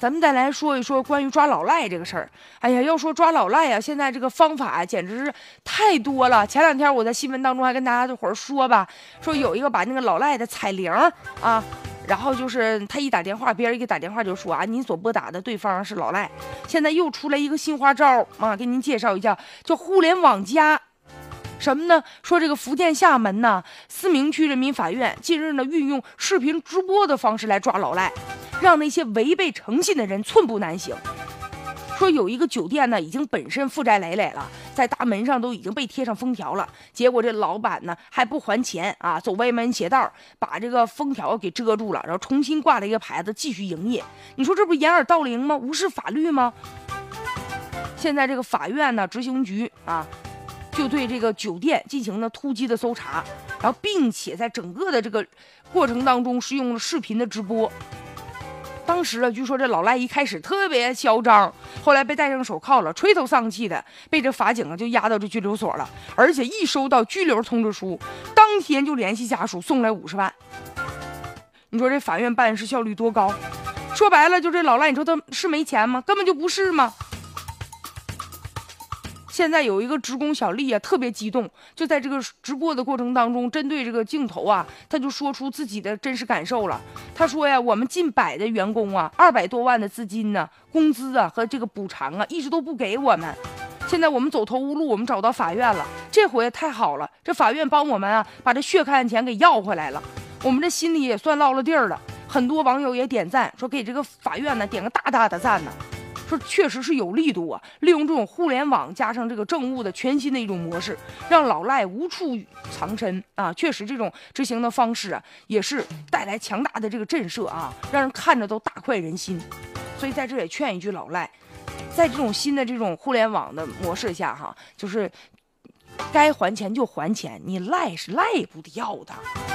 咱们再来说一说关于抓老赖这个事儿。哎呀，要说抓老赖呀，现在这个方法简直是太多了。前两天我在新闻当中还跟大家伙儿说吧，说有一个把那个老赖的彩铃啊，然后就是他一打电话，别人一给打电话就说啊，您所拨打的对方是老赖。现在又出来一个新花招啊，给您介绍一下，叫互联网加。什么呢？说这个福建厦门呢，思明区人民法院近日呢，运用视频直播的方式来抓老赖，让那些违背诚信的人寸步难行。说有一个酒店呢，已经本身负债累累了，在大门上都已经被贴上封条了，结果这老板呢还不还钱啊，走歪门邪道，把这个封条给遮住了，然后重新挂了一个牌子继续营业。你说这不掩耳盗铃吗？无视法律吗？现在这个法院呢，执行局啊。就对这个酒店进行了突击的搜查，然后并且在整个的这个过程当中是用了视频的直播。当时啊，据说这老赖一开始特别嚣张，后来被戴上手铐了，垂头丧气的被这法警啊就押到这拘留所了，而且一收到拘留通知书，当天就联系家属送来五十万。你说这法院办事效率多高？说白了，就这老赖，你说他是没钱吗？根本就不是吗？现在有一个职工小丽啊，特别激动，就在这个直播的过程当中，针对这个镜头啊，他就说出自己的真实感受了。他说呀，我们近百的员工啊，二百多万的资金呢，工资啊和这个补偿啊，一直都不给我们。现在我们走投无路，我们找到法院了，这回太好了，这法院帮我们啊，把这血汗钱给要回来了，我们这心里也算落了地儿了。很多网友也点赞，说给这个法院呢点个大大的赞呢。说确实是有力度啊！利用这种互联网加上这个政务的全新的一种模式，让老赖无处藏身啊！确实，这种执行的方式啊，也是带来强大的这个震慑啊，让人看着都大快人心。所以在这也劝一句老赖，在这种新的这种互联网的模式下哈，就是该还钱就还钱，你赖是赖不掉的。